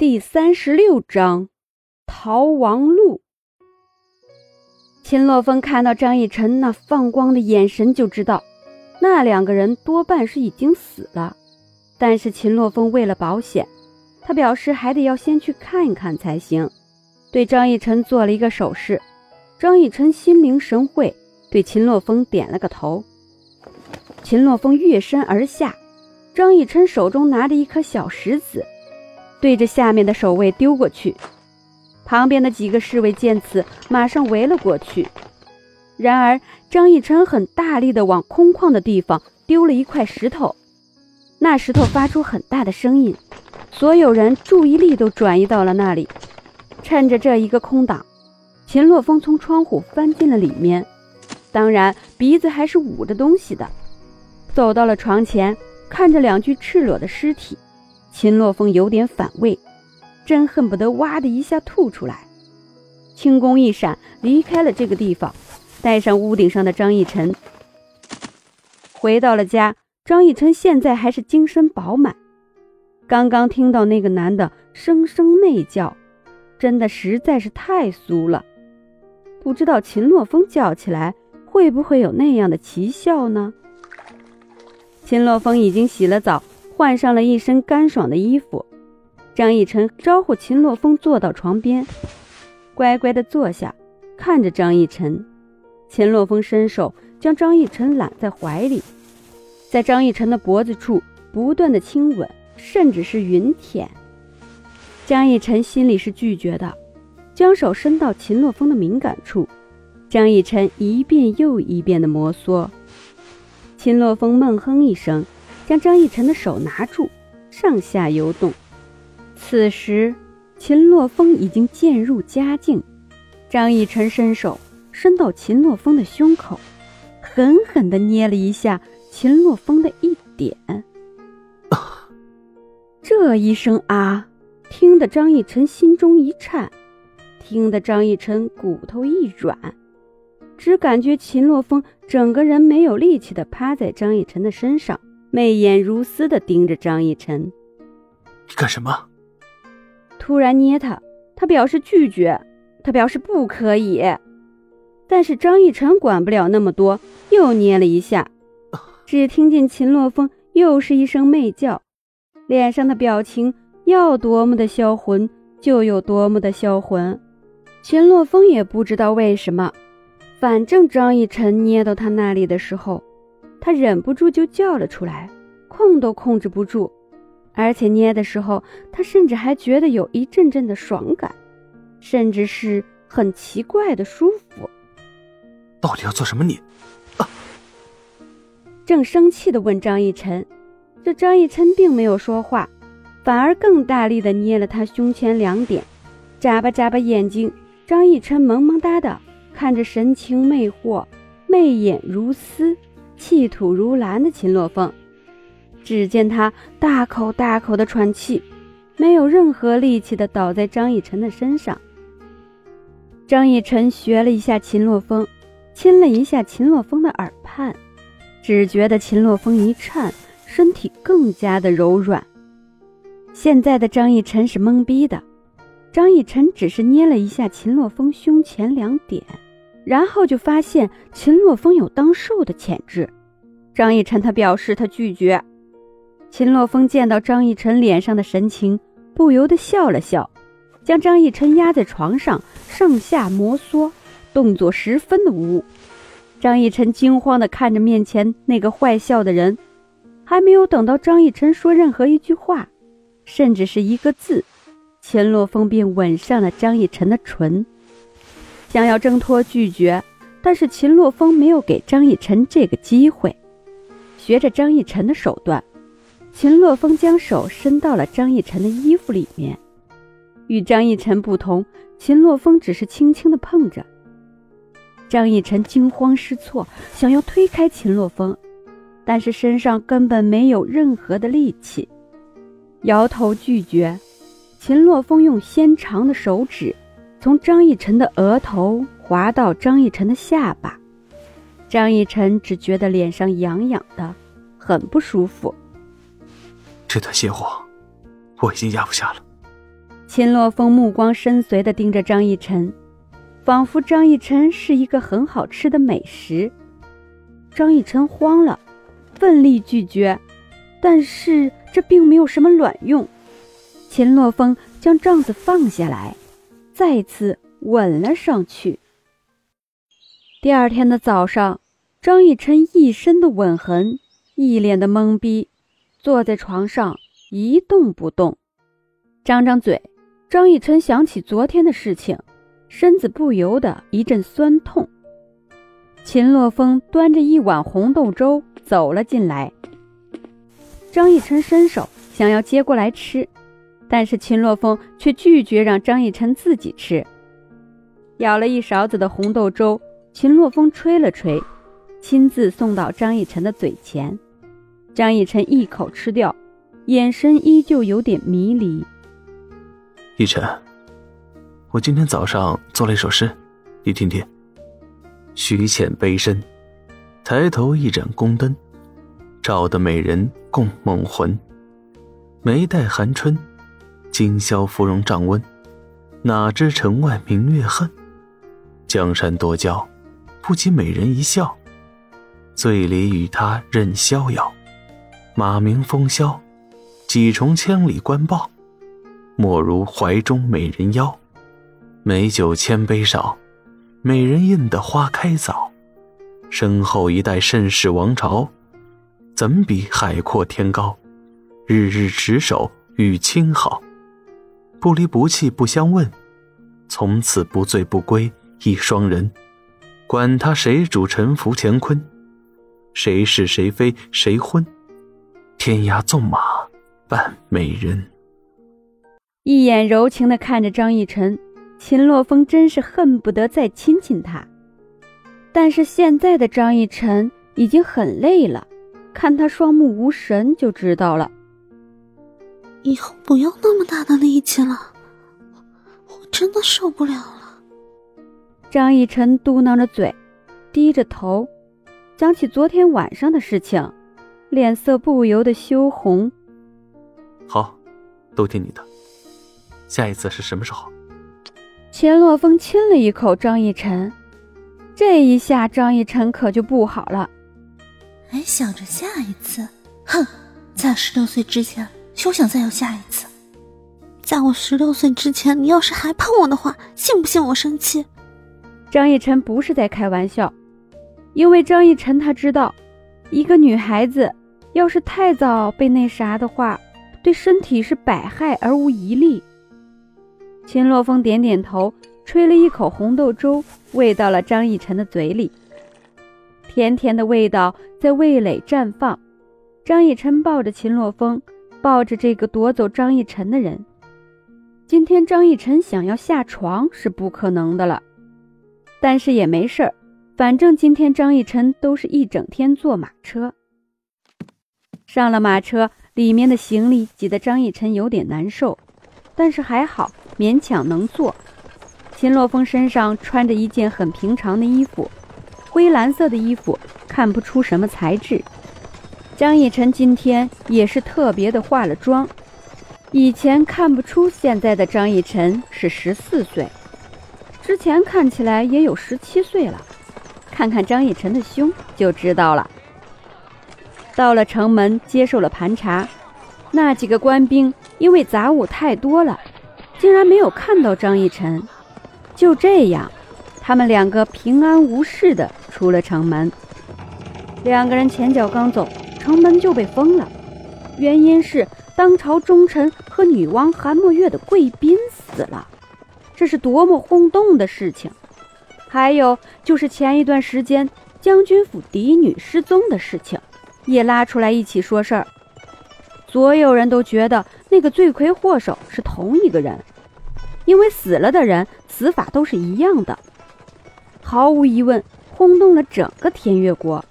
第三十六章逃亡路。秦洛风看到张逸晨那放光的眼神，就知道那两个人多半是已经死了。但是秦洛风为了保险，他表示还得要先去看一看才行，对张逸晨做了一个手势。张逸晨心领神会，对秦洛风点了个头。秦洛风跃身而下，张逸晨手中拿着一颗小石子。对着下面的守卫丢过去，旁边的几个侍卫见此，马上围了过去。然而张逸晨很大力地往空旷的地方丢了一块石头，那石头发出很大的声音，所有人注意力都转移到了那里。趁着这一个空档，秦洛风从窗户翻进了里面，当然鼻子还是捂着东西的，走到了床前，看着两具赤裸的尸体。秦洛风有点反胃，真恨不得哇的一下吐出来。轻功一闪，离开了这个地方，带上屋顶上的张逸晨，回到了家。张逸晨现在还是精神饱满，刚刚听到那个男的声声媚叫，真的实在是太酥了。不知道秦洛风叫起来会不会有那样的奇效呢？秦洛风已经洗了澡。换上了一身干爽的衣服，张逸晨招呼秦洛风坐到床边，乖乖的坐下，看着张逸晨。秦洛风伸手将张逸晨揽在怀里，在张逸晨的脖子处不断的亲吻，甚至是云舔。张逸晨心里是拒绝的，将手伸到秦洛风的敏感处，张逸晨一遍又一遍的摩挲。秦洛风闷哼一声。将张逸晨的手拿住，上下游动。此时，秦洛风已经渐入佳境。张逸晨伸手伸到秦洛风的胸口，狠狠地捏了一下秦洛风的一点。这一声啊，听得张逸晨心中一颤，听得张逸晨骨头一软，只感觉秦洛风整个人没有力气地趴在张逸晨的身上。媚眼如丝的盯着张逸晨，你干什么？突然捏他，他表示拒绝，他表示不可以。但是张逸晨管不了那么多，又捏了一下。只听见秦洛风又是一声媚叫，脸上的表情要多么的销魂就有多么的销魂。秦洛风也不知道为什么，反正张逸晨捏到他那里的时候。他忍不住就叫了出来，控都控制不住，而且捏的时候，他甚至还觉得有一阵阵的爽感，甚至是很奇怪的舒服。到底要做什么？你啊！正生气的问张逸晨，这张逸晨并没有说话，反而更大力的捏了他胸前两点，眨巴眨巴眼睛。张逸晨萌萌哒的看着神情魅惑、媚眼如丝。气吐如兰的秦洛风，只见他大口大口的喘气，没有任何力气的倒在张逸晨的身上。张逸晨学了一下秦洛风，亲了一下秦洛风的耳畔，只觉得秦洛风一颤，身体更加的柔软。现在的张逸晨是懵逼的，张逸晨只是捏了一下秦洛风胸前两点。然后就发现秦洛风有当受的潜质，张逸晨他表示他拒绝。秦洛风见到张逸晨脸上的神情，不由得笑了笑，将张逸晨压在床上，上下摩挲，动作十分的污。张逸晨惊慌地看着面前那个坏笑的人，还没有等到张逸晨说任何一句话，甚至是一个字，秦洛风便吻上了张逸晨的唇。想要挣脱拒绝，但是秦洛风没有给张逸晨这个机会。学着张逸晨的手段，秦洛风将手伸到了张逸晨的衣服里面。与张逸晨不同，秦洛风只是轻轻的碰着。张逸晨惊慌失措，想要推开秦洛风，但是身上根本没有任何的力气，摇头拒绝。秦洛风用纤长的手指。从张逸晨的额头滑到张逸晨的下巴，张逸晨只觉得脸上痒痒的，很不舒服。这段邪火，我已经压不下了。秦洛风目光深邃地盯着张逸晨，仿佛张逸晨是一个很好吃的美食。张逸晨慌了，奋力拒绝，但是这并没有什么卵用。秦洛风将帐子放下来，再次吻了上去。第二天的早上，张逸晨一身的吻痕，一脸的懵逼，坐在床上一动不动。张张嘴，张逸晨想起昨天的事情，身子不由得一阵酸痛。秦洛风端着一碗红豆粥走了进来，张逸晨伸手想要接过来吃，但是秦洛风却拒绝让张逸晨自己吃。舀了一勺子的红豆粥。秦洛风吹了吹，亲自送到张逸晨的嘴前。张逸晨一口吃掉，眼神依旧有点迷离。逸晨，我今天早上做了一首诗，你听听。虚浅悲深，抬头一盏宫灯，照得美人共梦魂。眉黛寒春，今宵芙蓉帐温，哪知城外明月恨？江山多娇。不及美人一笑，醉里与他任逍遥。马鸣风萧，几重千里关报，莫如怀中美人腰。美酒千杯少，美人印得花开早。身后一代盛世王朝，怎比海阔天高？日日执手与卿好，不离不弃不相问，从此不醉不归一双人。管他谁主沉浮乾坤，谁是谁非谁昏，天涯纵马伴美人。一眼柔情的看着张逸晨，秦洛风真是恨不得再亲亲他。但是现在的张逸晨已经很累了，看他双目无神就知道了。以后不要那么大的力气了，我真的受不了了。张逸晨嘟囔着嘴，低着头，想起昨天晚上的事情，脸色不由得羞红。好，都听你的。下一次是什么时候？钱洛风亲了一口张逸晨，这一下张逸晨可就不好了。还想着下一次？哼，在十六岁之前，休想再有下一次。在我十六岁之前，你要是还碰我的话，信不信我生气？张逸晨不是在开玩笑，因为张逸晨他知道，一个女孩子要是太早被那啥的话，对身体是百害而无一利。秦洛风点点头，吹了一口红豆粥，喂到了张逸晨的嘴里，甜甜的味道在味蕾绽放。张逸晨抱着秦洛风，抱着这个夺走张逸晨的人。今天张逸晨想要下床是不可能的了。但是也没事儿，反正今天张逸晨都是一整天坐马车。上了马车，里面的行李挤得张逸晨有点难受，但是还好，勉强能坐。秦洛风身上穿着一件很平常的衣服，灰蓝色的衣服，看不出什么材质。张逸晨今天也是特别的化了妆，以前看不出现在的张逸晨是十四岁。之前看起来也有十七岁了，看看张逸晨的胸就知道了。到了城门，接受了盘查，那几个官兵因为杂物太多了，竟然没有看到张逸晨。就这样，他们两个平安无事的出了城门。两个人前脚刚走，城门就被封了，原因是当朝忠臣和女王韩墨月的贵宾死了。这是多么轰动的事情！还有就是前一段时间将军府嫡女失踪的事情，也拉出来一起说事儿。所有人都觉得那个罪魁祸首是同一个人，因为死了的人死法都是一样的。毫无疑问，轰动了整个天越国。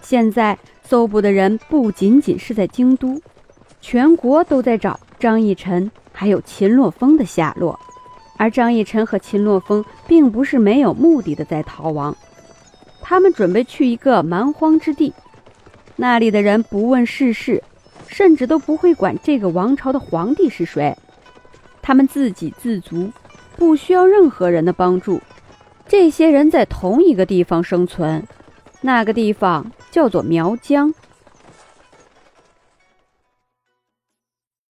现在搜捕的人不仅仅是在京都，全国都在找张逸晨还有秦洛风的下落。而张逸晨和秦洛风并不是没有目的的在逃亡，他们准备去一个蛮荒之地，那里的人不问世事，甚至都不会管这个王朝的皇帝是谁。他们自给自足，不需要任何人的帮助。这些人在同一个地方生存，那个地方叫做苗疆。